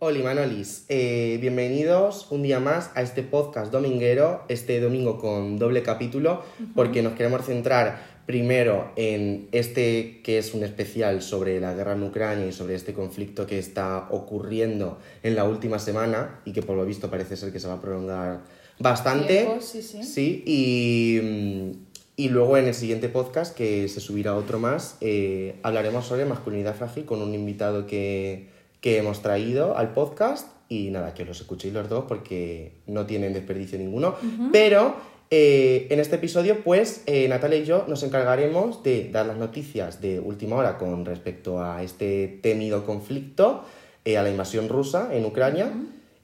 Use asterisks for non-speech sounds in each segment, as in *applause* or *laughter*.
Hola Manolis, eh, bienvenidos un día más a este podcast dominguero, este domingo con doble capítulo, porque nos queremos centrar primero en este que es un especial sobre la guerra en Ucrania y sobre este conflicto que está ocurriendo en la última semana y que por lo visto parece ser que se va a prolongar bastante. Tiempo, sí, sí. Sí, y, mm, y luego en el siguiente podcast, que se subirá otro más, eh, hablaremos sobre masculinidad frágil con un invitado que, que hemos traído al podcast. Y nada, que los escuchéis los dos porque no tienen desperdicio ninguno. Pero eh, en este episodio, pues eh, Natalia y yo nos encargaremos de dar las noticias de última hora con respecto a este temido conflicto, eh, a la invasión rusa en Ucrania.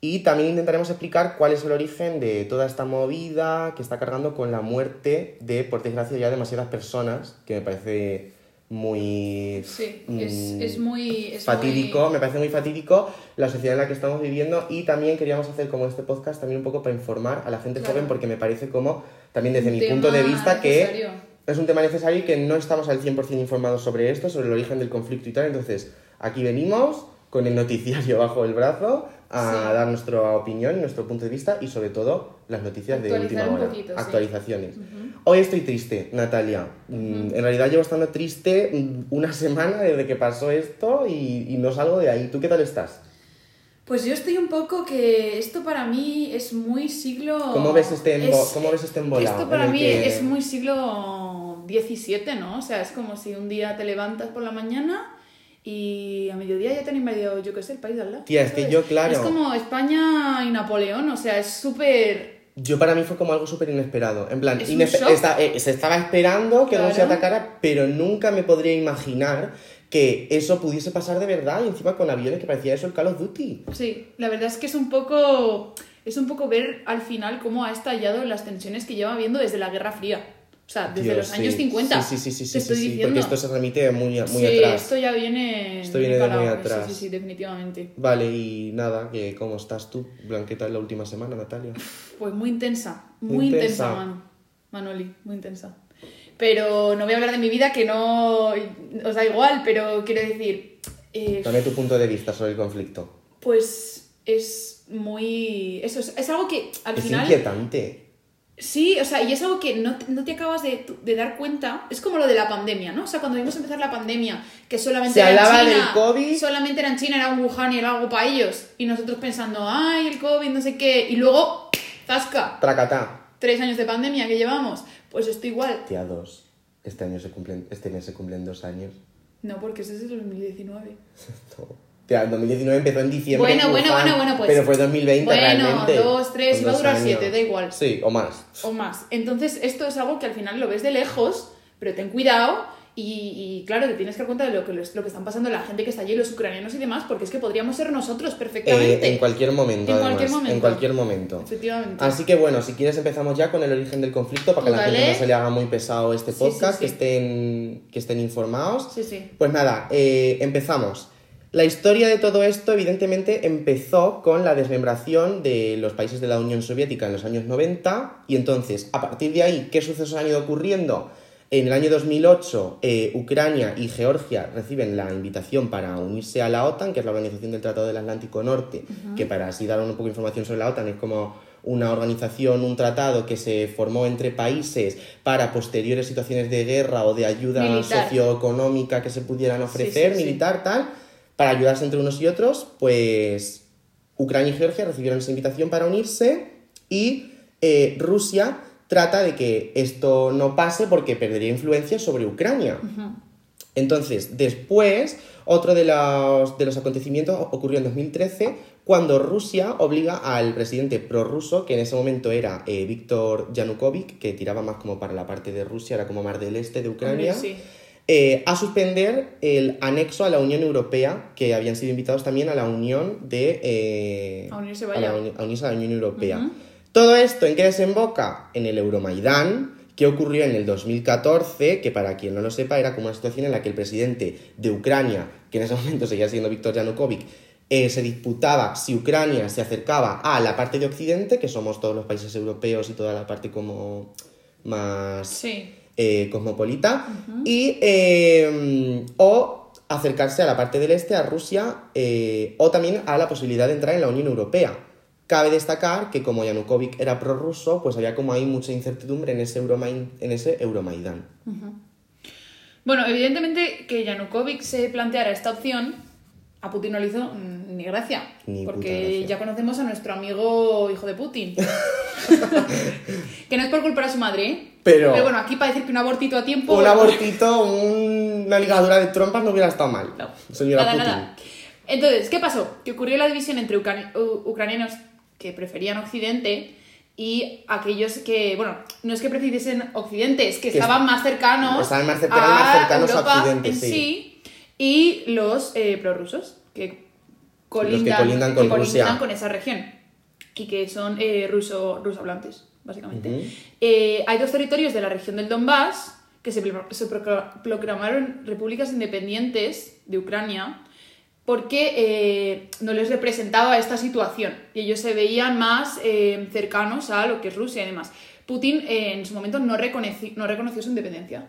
Y también intentaremos explicar cuál es el origen de toda esta movida que está cargando con la muerte de, por desgracia, ya demasiadas personas, que me parece muy... Sí, es, mm, es muy... es fatídico, muy- me parece muy fatídico la sociedad en la que estamos viviendo y también queríamos hacer como este podcast también un poco para informar a la gente Claro. joven porque me parece como, también desde Un mi punto de vista, que es un tema necesario y que no estamos al 100% informados sobre esto, sobre el origen del conflicto y tal. Entonces, aquí venimos con el noticiario *laughs* bajo el brazo a Sí. dar nuestra opinión y nuestro punto de vista y sobre todo las noticias de última hora. poquito, sí. Actualizaciones. Hoy estoy triste, Natalia. Mm, En realidad llevo estando triste mm, una *laughs* semana desde que pasó esto y, y no salgo de ahí. ¿Tú qué tal estás? Pues yo estoy un poco que esto para mí es muy siglo... ¿Cómo ves este, embo- es- ¿cómo ves este embolado? Esto para mí que- es muy siglo XVII, ¿no? O sea, es como si un día te levantas por la mañana y a mediodía ya te han invadido, yo qué sé, el país de al lado. Tía, es que yo, claro. Es como España y Napoleón, o sea, es súper... Yo para mí fue como algo súper inesperado. En plan, Es eh, se estaba esperando que Claro. atacara, pero nunca me podría imaginar que eso pudiese pasar de verdad y encima con aviones que parecía eso el Call of Duty. Sí, la verdad es que es un poco... Es un poco ver al final cómo ha estallado las tensiones que lleva habiendo desde la Guerra Fría. O sea, desde Dios, los años sí. 50. Sí, sí, sí, sí, te sí, estoy sí, diciendo. porque esto se remite muy, muy sí, atrás. esto ya viene. Esto viene de muy atrás. Sí, sí, sí, definitivamente. Vale, y nada, que ¿cómo estás tú? Blanqueta en la última semana, Natalia. Pues muy intensa, Muy muy, intensa, intensa. Manu. Manoli, muy intensa. Pero no voy a hablar de mi vida, que no os da igual, pero quiero decir, eh, Dame tu punto de vista sobre el conflicto. pues es muy... Eso es, es algo que al es final... inquietante. Sí, o sea, y es algo que no, no te acabas de, de dar cuenta. Es como lo de la pandemia, ¿no? O sea, cuando vimos empezar la pandemia, que solamente Se era en hablaba China, del COVID. solamente era en China, era un Wuhan y era algo para ellos. Y nosotros pensando, ay, el COVID, no sé qué. Y luego, zasca, Tracatá. tres años de pandemia que llevamos. Pues esto igual. Tía, dos. Este año se cumplen, este mes se cumplen dos años. No, porque ese es el 2019. Tía, *laughs* el 2019 empezó en diciembre. Bueno, en bueno, bueno, bueno, pues. Pero fue 2020 Bueno, realmente. dos, tres, iba a durar años. siete, da igual. Sí, o más. o más. Entonces, esto es algo que al final lo ves de lejos, pero ten cuidado y, y, claro, te tienes que dar cuenta de lo que, lo que están pasando la gente que está allí, los ucranianos y demás, porque es que podríamos ser nosotros perfectamente. Eh, en cualquier momento, En además. cualquier momento. En cualquier momento. Efectivamente. Así que bueno, si quieres empezamos ya con el origen del conflicto para que a la gente no se le haga muy pesado este Sí, podcast, sí, Que, estén, que estén informados. Sí, sí. Pues nada, eh, empezamos. La historia de todo esto, evidentemente, empezó con la desmembración de los países de la Unión Soviética en los años 90, y entonces, a partir de ahí, ¿qué sucesos han ido ocurriendo? En el año 2008, eh, Ucrania y Georgia reciben la invitación para unirse a la OTAN, que es la Organización del Tratado del Atlántico Norte, que para así dar un poco de información sobre la OTAN es como una organización, un tratado que se formó entre países para posteriores situaciones de guerra o de ayuda Militar. socioeconómica que se pudieran ofrecer, sí, sí. militar, tal, para ayudarse entre unos y otros, pues Ucrania y Georgia recibieron esa invitación para unirse y eh, Rusia trata de que esto no pase porque perdería influencia sobre Ucrania. Entonces, después, otro de los, de los acontecimientos ocurrió en 2013, cuando Rusia obliga al presidente prorruso, que en ese momento era eh, Víctor Yanukovych, que tiraba más como para la parte de Rusia, era como más del este de Ucrania, sí. Eh, a suspender el anexo a la Unión Europea, que habían sido invitados también a la Unión de... eh, A unirse, a, la uni- a unirse a la Unión Europea. Todo esto, ¿en qué desemboca? En el Euromaidán, que ocurrió en el 2014, que para quien no lo sepa era como una situación en la que el presidente de Ucrania, que en ese momento seguía siendo Víctor Yanukovych, eh, se disputaba si Ucrania se acercaba a la parte de Occidente, que somos todos los países europeos y toda la parte como más Sí. Eh, cosmopolita, y, eh, o acercarse a la parte del este, a Rusia, eh, o también a la posibilidad de entrar en la Unión Europea. Cabe destacar que como Yanukovych era prorruso, pues había como ahí mucha incertidumbre en ese, Euromain- en ese Euromaidán. Bueno, evidentemente que Yanukovych se planteara esta opción, a Putin no le hizo ni gracia. Ni porque gracia. ya conocemos a nuestro amigo hijo de Putin. *laughs* *laughs* que no es por culpar a su madre, ¿eh? Pero- bueno, aquí para decir que un abortito a tiempo. Un abortito, un- una ligadura de trompas no hubiera estado mal. No, Señora nada, Putin. nada. Entonces, ¿qué pasó? Que ocurrió la división entre ucranianos que preferían Occidente y aquellos que, bueno, no es que prefiriesen Occidente, es que Que estaban más cercanos, estaban más cercanos- más cercanos a Europa Occidente, en sí. y los eh, prorrusos, que colindan, colindan con que colindan Rusia. con esa región y que son eh, ruso, ruso-hablantes, básicamente. Eh, hay dos territorios de la región del Donbass que se, se procla- proclamaron repúblicas independientes de Ucrania porque eh, no les representaba esta situación y ellos se veían más eh, cercanos a lo que es Rusia y demás. Putin en su momento no, reconoció su independencia.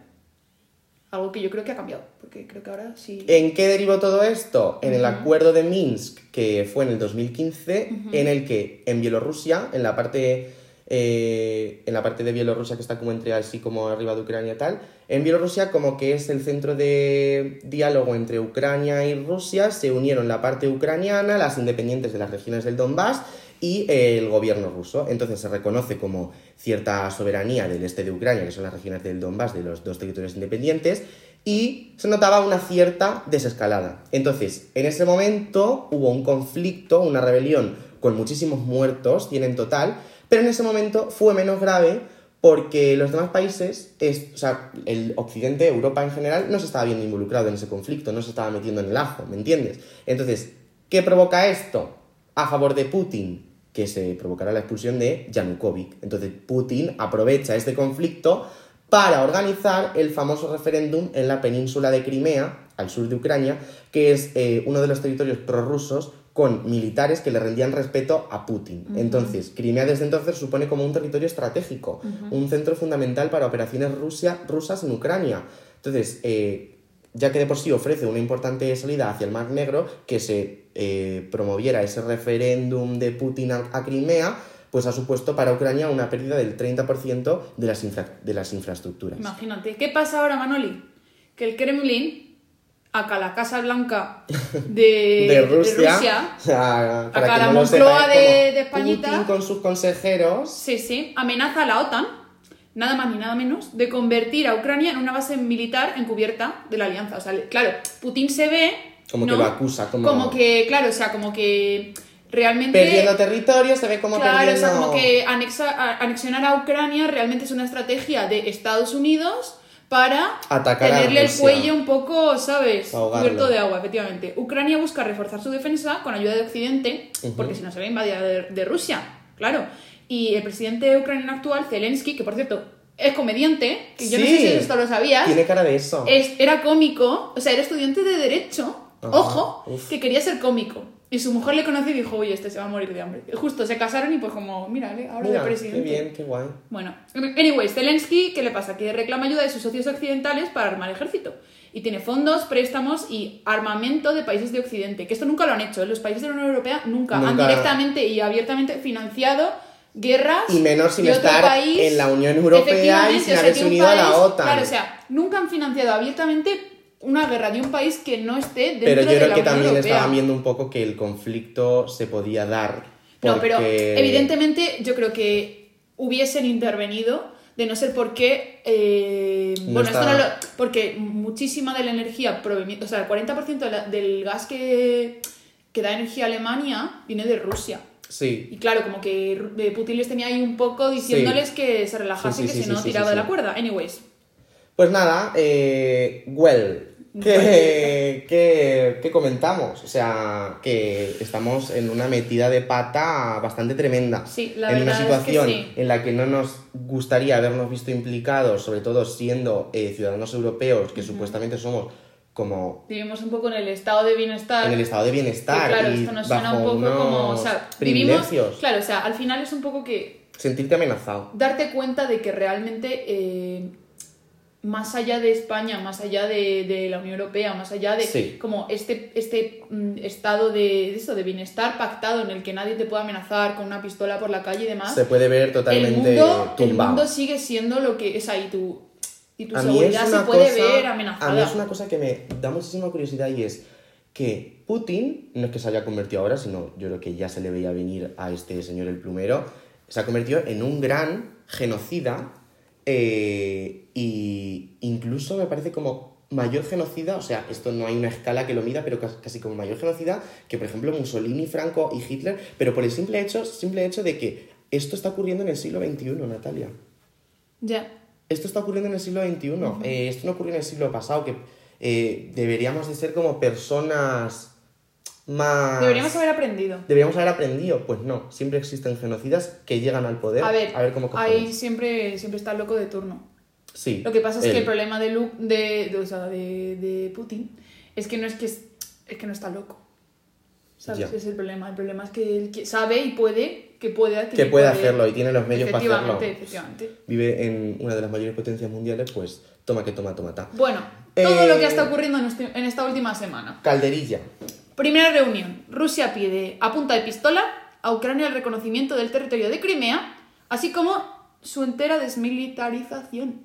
Algo que yo creo que ha cambiado, porque creo que ahora sí... ¿En qué derivó todo esto? En el acuerdo de Minsk, que fue en el 2015, en el que en Bielorrusia, en la parte eh, en la parte de Bielorrusia que está como entre así como arriba de Ucrania y tal, en Bielorrusia como que es el centro de diálogo entre Ucrania y Rusia, se unieron la parte ucraniana, las independientes de las regiones del Donbass y eh, el gobierno ruso. Entonces se reconoce como cierta soberanía del este de Ucrania, que son las regiones del Donbass, de los dos territorios independientes, y se notaba una cierta desescalada. Entonces, en ese momento hubo un conflicto, una rebelión con muchísimos muertos, y en total, pero en ese momento fue menos grave porque los demás países, es- o sea, el Occidente, Europa en general, no se estaba viendo involucrado en ese conflicto, no se estaba metiendo en el ajo, ¿me entiendes? Entonces, ¿qué provoca esto? A favor de Putin, que se provocará la expulsión de Yanukovych. Entonces, Putin aprovecha este conflicto para organizar el famoso referéndum en la península de Crimea, al sur de Ucrania, que es eh, uno de los territorios prorrusos con militares que le rendían respeto a Putin. Entonces, Crimea desde entonces supone como un territorio estratégico, un centro fundamental para operaciones Rusia, rusas en Ucrania. Entonces, eh, ya que de por sí ofrece una importante salida hacia el Mar Negro, que se eh, promoviera ese referéndum de Putin a, a Crimea, pues ha supuesto para Ucrania una pérdida del 30% de las, infra- de las infraestructuras. Imagínate. ¿Qué pasa ahora, Manoli? Que el Kremlin, acá la Casa Blanca *laughs* de, de Rusia, Rusia, o sea, para Acá que la no lo Moncloa de- de Españita. Putin con sus consejeros sí, sí, amenaza a la OTAN, nada más ni nada menos, de convertir a Ucrania en una base militar encubierta de la alianza. O sea, claro, Putin se ve... Como que lo acusa, como- que, claro, o sea, como que realmente... perdiendo territorio, se ve como Claro, perdiendo... o sea, como que anexa- a- anexionar a Ucrania realmente es una estrategia de Estados Unidos para Atacar tenerle el cuello un poco, ¿sabes? Ahogarlo. Cubierto de agua, efectivamente. Ucrania busca reforzar su defensa con ayuda de Occidente, porque si no se ve invadida de, de Rusia, claro. Y el presidente ucraniano actual, Zelensky, que por cierto es comediante, que yo no sé si esto lo sabías, Tiene cara de eso. es- era cómico, o sea, era estudiante de Derecho, Ajá, ojo, uf. que quería ser cómico. Y su mujer le conoció y dijo, oye, este se va a morir de hambre. Y justo se casaron y pues como, mira, ahora Mira, de presidente. qué bien, qué guay. Bueno, anyways, Zelensky, ¿qué le pasa? Que reclama ayuda de sus socios occidentales para armar ejército. Y tiene fondos, préstamos y armamento de países de Occidente. Que esto nunca lo han hecho. ¿eh? Los países de la Unión Europea nunca, han directamente y abiertamente financiado guerras. Y menos sin de otro estar país. en la Unión Europea y sin haberse unido a la OTAN. Claro, o sea, nunca han financiado abiertamente una guerra de un país que no esté dentro Pero yo de creo la que Unión también Europea. estaban viendo un poco que el conflicto se podía dar. No, pero evidentemente yo creo que hubiesen intervenido de no ser porque eh, No bueno esto está- no lo- porque muchísima de la energía proveniente o sea el 40% de la- del gas que, que da energía a Alemania viene de Rusia. Sí, y claro como que eh, Putin les tenía ahí un poco diciéndoles que se relajasen Sí, sí, que si no tiraba de la cuerda. Anyways. Pues nada, eh, well, ¿qué, qué, qué comentamos? O sea, que estamos en una metida de pata bastante tremenda. Sí, la en una es que situación sí. en la que no nos gustaría habernos visto implicados, sobre todo siendo eh, ciudadanos europeos, que supuestamente somos como vivimos un poco en el estado de bienestar en el estado de que, bienestar claro y esto nos suena un poco como o sea vivimos privilegios. claro o sea al final es un poco que Sentirte amenazado. darte cuenta de que realmente eh, más allá de España, más allá de, de la Unión Europea, más allá de Sí. como este, este mm, estado de, eso, de bienestar pactado en el que nadie te puede amenazar con una pistola por la calle y demás, Se puede ver el totalmente mundo, el mundo sigue siendo lo que es ahí, tu, y tu A seguridad se puede cosa- ver A amenazada. mí es una cosa que me da muchísima curiosidad y es que Putin, no es que se haya convertido ahora, sino yo creo que ya se le veía venir a este señor el plumero, se ha convertido en un gran genocida eh, y incluso me parece como mayor genocida, o sea, esto no hay una escala que lo mida, pero cas- casi como mayor genocida que, por ejemplo, Mussolini, Franco y Hitler, pero por el simple hecho, simple hecho de que esto está ocurriendo en el siglo XXI, Natalia. Ya. Esto está ocurriendo en el siglo XXI. Eh, esto no ocurrió en el siglo pasado, que eh, deberíamos de ser como personas más... Deberíamos haber aprendido. Deberíamos haber aprendido. Pues no, siempre existen genocidas que llegan al poder. A ver, a ver cómo ahí cojones. siempre, siempre está el loco de turno. Sí. Lo que pasa es que él. el problema de, Lu- de, de, o sea, de, de Putin es que no es que es, es que no está loco. ¿Sabes? Ya. Es el problema. El problema es que él que- sabe y puede que puede Que puede hacerlo y tiene los medios para hacerlo. Efectivamente, efectivamente. Vive en una de las mayores potencias mundiales, pues toma que toma, toma, ta. Bueno, todo Eh, lo que está ocurriendo en, este- en esta última semana. Calderilla. Primera reunión. Rusia pide a punta de pistola a Ucrania el reconocimiento del territorio de Crimea, así como su entera desmilitarización.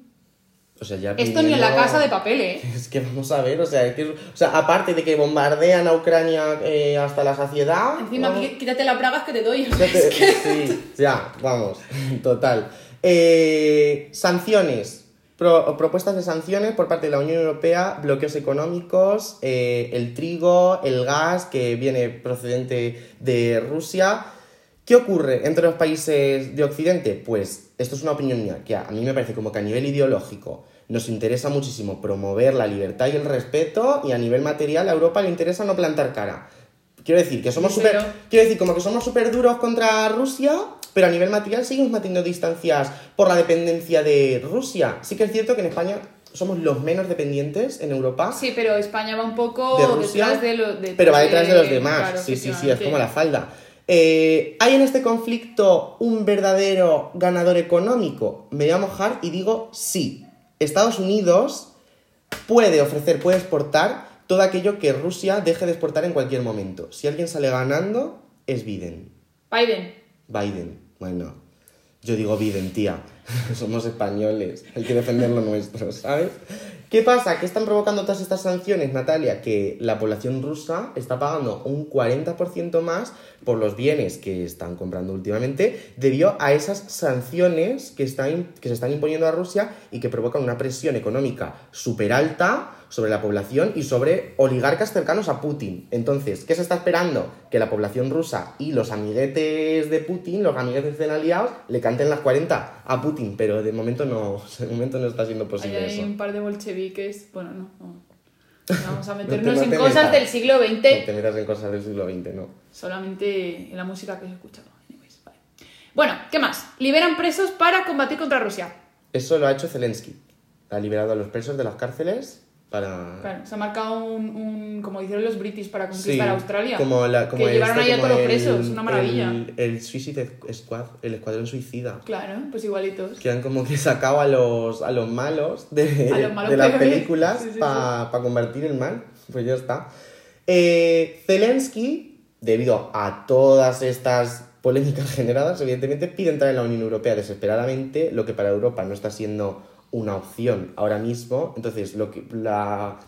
O sea, ya Esto ni en la casa de papel, ¿eh? *laughs* Es que vamos a ver, o sea, es que- o sea aparte de que bombardean a Ucrania eh, hasta la saciedad. Encima, vamos- quítate las bragas que te doy. Sí, ya, vamos, *laughs* total. Eh, sanciones. Pro- propuestas de sanciones por parte de la Unión Europea, bloqueos económicos, eh, el trigo, el gas que viene procedente de Rusia. ¿Qué ocurre entre los países de Occidente? Pues esto es una opinión mía, que a mí me parece como que a nivel ideológico nos interesa muchísimo promover la libertad y el respeto y a nivel material a Europa le interesa no plantar cara. Quiero decir que somos pero- Quiero decir, como que somos súper duros contra Rusia, pero a nivel material seguimos manteniendo distancias por la dependencia de Rusia. Sí que es cierto que en España somos los menos dependientes en Europa, Sí, pero España va un poco De Rusia, detrás de los de- pero va detrás de los de- demás. claro, sí, sí, sí, es como la falda. Eh, ¿Hay en este conflicto un verdadero ganador económico? Me voy a mojar y digo sí. Estados Unidos puede ofrecer, puede exportar todo aquello que Rusia deje de exportar en cualquier momento. Si alguien sale ganando, es Biden. Biden. Biden. Bueno, yo digo Biden, tía. *laughs* Somos españoles. Hay que defender lo nuestro, ¿sabes? ¿Qué pasa? ¿Qué están provocando todas estas sanciones, Natalia? Que la población rusa está pagando un 40% más por los bienes que están comprando últimamente debido a esas sanciones que, están, que se están imponiendo a Rusia y que provocan una presión económica súper alta sobre la población y sobre oligarcas cercanos a Putin. Entonces, ¿qué se está esperando? Que la población rusa y los amiguetes de Putin, los amiguetes de aliados, le canten las 40 a Putin, pero de momento no, *laughs* de momento no está siendo posible hay eso. un par de bolcheviques. Bueno, no. no. No Vamos a No te- meternos no en cosas metas. del siglo No XX. te metas en cosas del siglo XX, no. Solamente en la música que he escuchado. Vale. Bueno, ¿qué más? Liberan presos para combatir contra Rusia. Eso lo ha hecho Zelensky. Ha liberado a los presos de las cárceles para... Claro, se ha marcado un, un- como hicieron los british para conquistar Sí, Australia. Como la, como que llevaron ahí a todos los presos, una maravilla. El, el Suicide Squad, el escuadrón suicida. Claro, pues igualitos. Que han como que sacado a los, a los malos de, los malos de las películas Sí, sí, para combatir el mal. Pues ya está. Eh, Zelensky, debido a todas estas polémicas *laughs* generadas, evidentemente pide entrar en la Unión Europea desesperadamente, lo que para Europa no está siendo una opción ahora mismo. Entonces, lo que, la,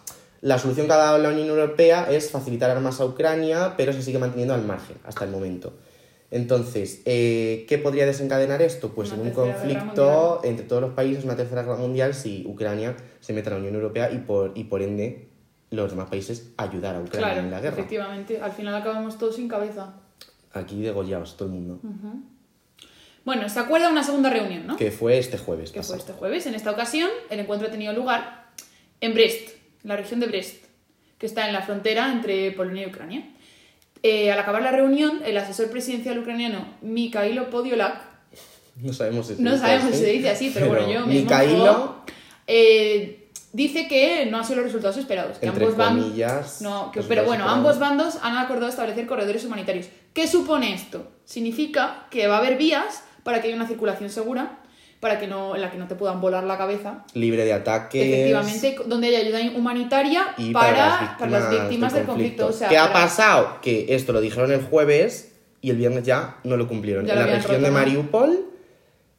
la solución que ha dado la Unión Europea es facilitar armas a Ucrania, pero se sigue manteniendo al margen hasta el momento. Entonces, eh, ¿qué podría desencadenar esto? Pues Una en un conflicto entre todos los países, una tercera guerra mundial, si Ucrania se mete a la Unión Europea y por, y por ende los demás países ayudar a Ucrania Claro, en la guerra. efectivamente. Al final acabamos todos sin cabeza. Aquí degollados todo el mundo. Bueno, se acuerda una segunda reunión, ¿no? Que fue este jueves. que fue pasado. este jueves. En esta ocasión, el encuentro ha tenido lugar en Brest, en la región de Brest, que está en la frontera entre Polonia y Ucrania. Eh, al acabar la reunión, el asesor presidencial ucraniano Mikhailo Podolak, No sabemos si se no dice sabemos así, si se dice así, pero, bueno, yo me Mikhailo, mojo, eh, dice que no han sido los resultados esperados, que entre ambos van comillas... no, que- pero bueno, esperados. ambos bandos han acordado establecer corredores humanitarios. ¿Qué supone esto? Significa que va a haber vías para que haya una circulación segura, para que no, en la que no te puedan volar la cabeza. Libre de ataques. Efectivamente, donde hay ayuda humanitaria y para, para las víctimas, del conflicto. O sea, ¿Qué ha pasado? Que esto lo dijeron el jueves y el viernes ya no lo cumplieron. Ya en lo la región de. Mariupol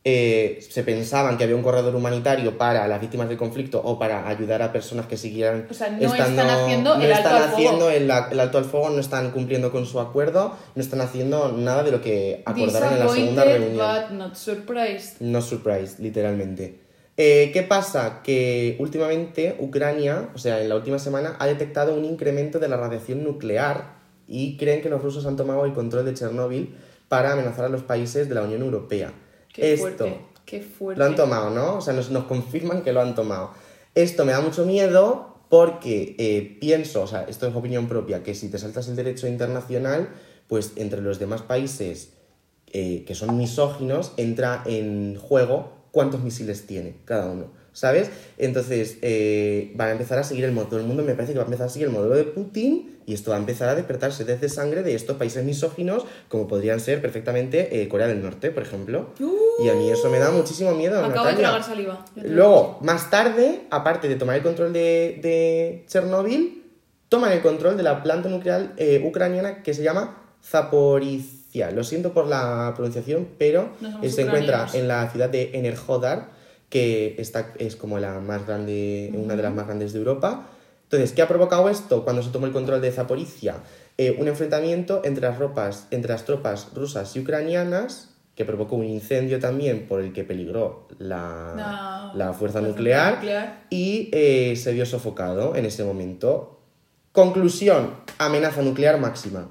eh, se pensaban que había un corredor humanitario para las víctimas del conflicto o para ayudar a personas que siguieran O sea, no están haciendo no el alto están haciendo el, el alto al fuego, no están cumpliendo con su acuerdo, no están haciendo nada de lo que acordaron en la segunda reunión. but not surprised. No surprise, literalmente. Eh, ¿Qué pasa? Que últimamente Ucrania, o sea, en la última semana, ha detectado un incremento de la radiación nuclear y creen que los rusos han tomado el control de Chernóbil para amenazar a los países de la Unión Europea. Qué Esto fuerte. Qué fuerte. lo han tomado, ¿no? O sea, nos, nos confirman que lo han tomado. Esto me da mucho miedo porque eh, pienso, o sea, esto es opinión propia, que si te saltas el derecho internacional, pues entre los demás países eh, que son misóginos entra en juego cuántos misiles tiene cada uno, ¿sabes? Entonces eh, van a empezar a seguir el modelo, todo el mundo me parece que va a empezar a seguir el modelo de Putin y esto va a empezar a despertarse desde sangre de estos países misóginos como podrían ser perfectamente eh, Corea del Norte, por ejemplo. Y a mí eso me da muchísimo miedo. Acabo de tragar saliva. Luego, más tarde, aparte de tomar el control de, de Chernóbil, toman el control de la planta nuclear eh, ucraniana que se llama Zaporizhia. Lo siento por la pronunciación, pero No eh, se encuentra en la ciudad de Enerhodar, que está, es como la más grande, una de las más grandes de Europa. Entonces, ¿qué ha provocado esto cuando se tomó el control de Zaporizhia? Eh, un enfrentamiento entre las, ropas, entre las tropas rusas y ucranianas, que provocó un incendio también por el que peligró la, La- la fuerza nuclear. y eh, se vio sofocado en ese momento. Conclusión, amenaza nuclear máxima.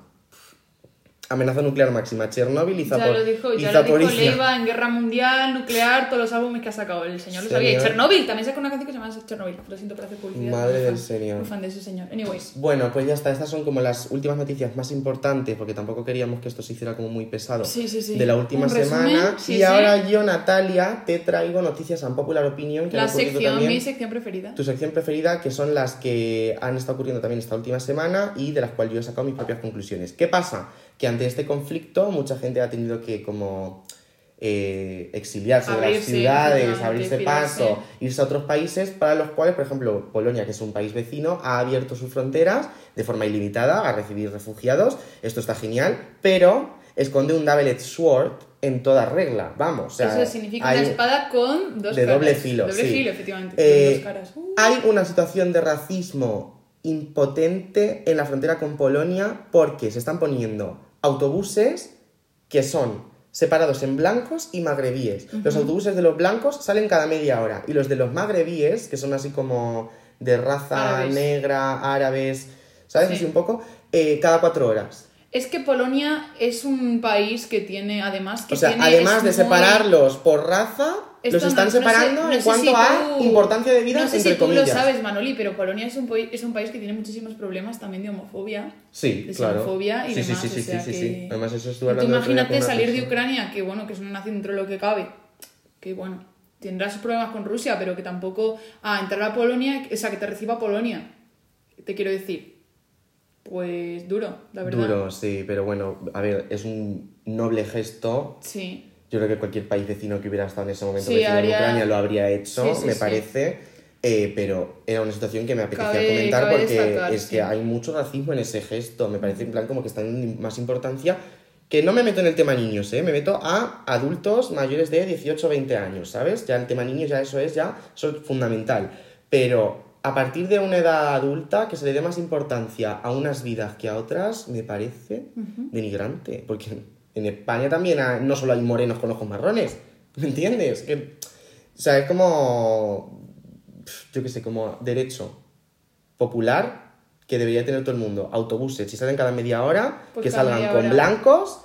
Amenaza nuclear máxima, Chernóbil y, Ya Zapor- lo dijo, ya lo dijo Zaporizhia. Leiva en Guerra Mundial, Nuclear, todos los álbumes que ha sacado el señor lo sabía. Y Chernobyl, también sacó una canción que se llama Chernobyl. Lo siento por hacer publicidad. Madre del señor. Fan de ese señor. Anyways. Bueno, pues ya está, estas son como las últimas noticias más importantes, porque tampoco queríamos que esto se hiciera como muy pesado Sí, sí, sí. de la última semana. sí, y sí. ahora yo, Natalia, te traigo noticias un popular opinion que La sección, también. mi sección preferida. tu sección preferida, que son las que han estado ocurriendo también esta última semana y de las cuales yo he sacado mis propias conclusiones. ¿Qué pasa? Que ante este conflicto mucha gente ha tenido que como eh, exiliarse de las ciudades, abrirse paso, irse a otros países para los cuales, por ejemplo, Polonia, que es un país vecino, ha abierto sus fronteras de forma ilimitada a recibir refugiados. Esto está genial, pero esconde un double-edged sword en toda regla. Vamos, o sea, Eso significa hay- una espada con dos de caras. doble filo, Doble sí. filo, efectivamente. Eh, con dos caras. Uh. hay una situación de racismo impotente en la frontera con Polonia porque se están poniendo autobuses que son separados en blancos y magrebíes. Los autobuses de los blancos salen cada media hora y los de los magrebíes, que son así como de raza Árabes. negra, árabes, ¿sabes? Sí. Así un poco, eh, cada cuatro horas. Es que Polonia es un país que tiene, además, que O sea, tiene- además de muy- separarlos por raza, Esto los no- están no sé- separando no en cuanto si a tú- importancia de vida, No sé entre si tú lo sabes, Manoli, pero Polonia es un, es un país que tiene muchísimos problemas también de homofobia. Sí, de claro. xenofobia y sí, demás, sí, sí, o sea sí, sí, que-. Además, eso estuve Tú hablando imagínate salir de. Ucrania, que bueno, que es una nación dentro de lo que cabe, que bueno, tendrá sus problemas con Rusia, pero que tampoco a entrar a Polonia, o sea, que te reciba Polonia, te quiero decir, pues duro, la verdad. Duro, sí, pero bueno, a ver, es un noble gesto. Sí. Yo creo que cualquier país vecino que hubiera estado en ese momento Sí, vecino haría- Ucrania lo habría hecho, Sí, sí, me parece. eh, pero era una situación que me apetecía Cabe- comentar cabe porque destacar, es que hay mucho racismo en ese gesto. Me parece en plan como que está dando más importancia. Que no me meto en el tema niños, ¿eh? me meto a adultos mayores de 18 o 20 años, ¿sabes? Ya el tema niños, ya eso es ya eso es fundamental. Pero a partir de una edad adulta, que se le dé más importancia a unas vidas que a otras, me parece denigrante. Porque en España también hay- no solo hay morenos con ojos marrones, ¿me entiendes? Que, o sea, es como, yo qué sé, como derecho popular que debería tener todo el mundo. Autobuses, si salen cada media hora, Pues que salgan con hora. blancos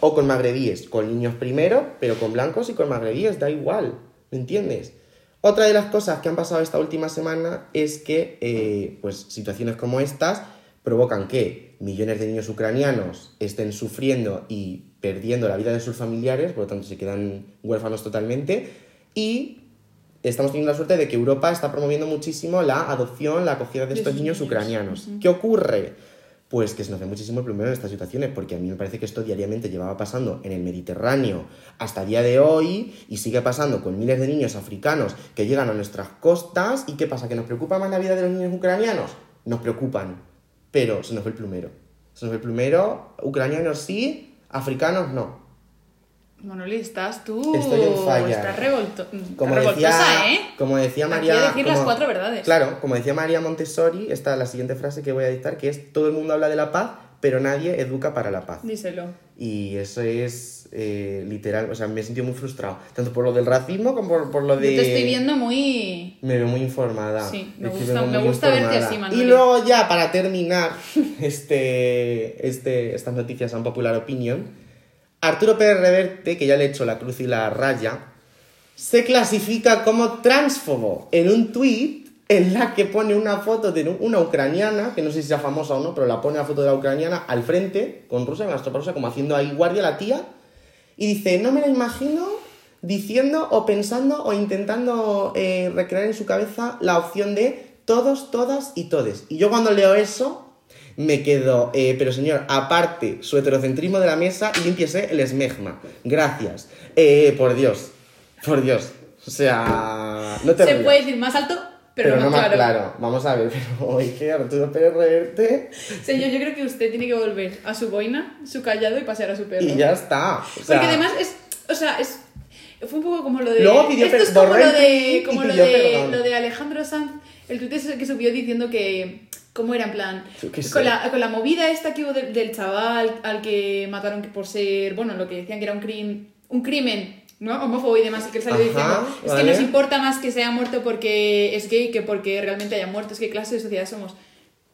o con magrebíes. Con niños primero, pero con blancos y con magrebíes, da igual. ¿Me entiendes? Otra de las cosas que han pasado esta última semana es que, eh, pues, situaciones como estas provocan que millones de niños ucranianos estén sufriendo y perdiendo la vida de sus familiares, por lo tanto se quedan huérfanos totalmente, y estamos teniendo la suerte de que Europa está promoviendo muchísimo la adopción, la acogida de estos niños niños. ucranianos. ¿Qué ocurre? pues que se nos ve muchísimo el primero en estas situaciones, porque a mí me parece que esto diariamente llevaba pasando en el Mediterráneo hasta el día de hoy y sigue pasando con miles de niños africanos que llegan a nuestras costas. ¿Y qué pasa? ¿Que nos preocupa más la vida de los niños ucranianos? Nos preocupan, pero se nos ve el plumero. Se nos ve el plumero, ucranianos sí, africanos no. Manoli, estás tú. Estoy en falla. Estás revolto... Como revoltosa, decía, ¿eh? como decía Aquí María. hay que decir las como- cuatro verdades. Claro, como decía María Montessori, esta es la siguiente frase que voy a dictar, que es todo el mundo habla de la paz, pero nadie educa para la paz. Díselo. Y eso es eh, literal, o sea, me he sentido muy frustrado, tanto por lo del racismo como por, por lo de... Yo te estoy viendo muy. Me veo muy informada. Sí, me gusta- me gusta verte así, Y Manuel. luego ya, para terminar *laughs* este, este, estas noticias a un popular opinion, Arturo Pérez Reverte, que ya le he hecho la cruz y la raya, se clasifica como transfobo en un tuit en la que pone una foto de una ucraniana, que no sé si sea famosa o no, pero la pone la foto de la ucraniana al frente, con Rusia, con la tropa rusa, como haciendo ahí guardia la tía, y dice, no me la imagino diciendo o pensando o intentando eh, recrear en su cabeza la opción de todos, todas y todes. Y yo cuando leo eso me quedo, eh, pero señor, aparte su heterocentrismo de la mesa y límpiese el esmegma. Gracias. Eh, por Dios, por Dios. O sea, no te Se rías. puede decir más alto, pero, Pero, no, más claro. claro. Vamos a ver, *laughs* pero hoy que Arturo Pérez Reverte Señor, yo creo que usted tiene que volver a su boina, su callado y pasear a su perro. y ya está. O sea, Porque además es. O sea, es. Fue un poco como lo de. Luego pidió Esto es como lo de. Como lo de, lo de Alejandro Sanz. El tuit ese que subió diciendo que. ¿Cómo era en plan? Con la, con la movida esta que hubo del, del chaval al que mataron por ser. Bueno, lo que decían que era un crimen. Un crimen. ¿No? Homófobo y demás, y que él salió Ajá, diciendo, es que vale. nos importa más que sea muerto porque es gay que porque realmente haya muerto, es que clase de sociedad somos.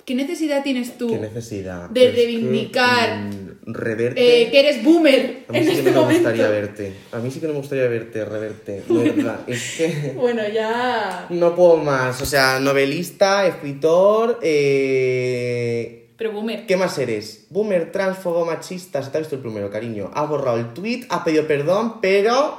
¿Qué necesidad tienes tú qué necesidad. de Es que, reivindicar, mm, Reverte. eh, que eres boomer A mí en sí que este no me gustaría verte. A mí sí que no me gustaría verte, reverte. *laughs* De verdad. Es que Bueno, ya. no puedo más. O sea, novelista, escritor. Eh... Pero boomer. ¿Qué más eres? Boomer, transfobo, machista. Se te ha visto el primero, cariño. Has borrado el tweet, has pedido perdón, pero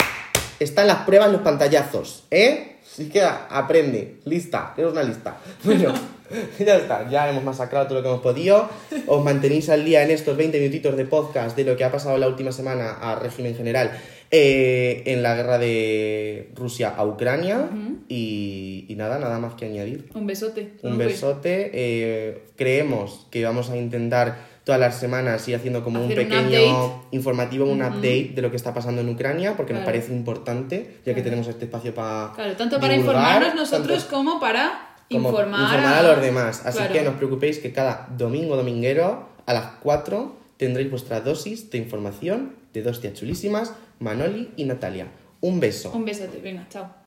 están las pruebas, los pantallazos. ¿Eh? Así que a- aprende. Lista. Eres una lista. *laughs* Bueno, *laughs* ya está. Ya hemos masacrado todo lo que hemos podido. Os mantenéis al día en estos 20 minutitos de podcast de lo que ha pasado la última semana al régimen general eh, en la guerra de Rusia a Ucrania. y, y nada, nada más que añadir. Un besote. Un besote. eh, creemos que vamos a intentar todas las semanas ir haciendo como un Hacer un pequeño update. informativo, un update de lo que está pasando en Ucrania, porque nos Claro. parece importante, ya que Claro. tenemos este espacio para. Claro, tanto para divulgar, informarnos nosotros tanto como para como informar, a... los demás. Así Claro. que no os preocupéis que cada domingo dominguero a las 4 tendréis vuestra dosis de información de dos tías chulísimas, Manoli y Natalia. Un beso. Un besote. Venga, chao.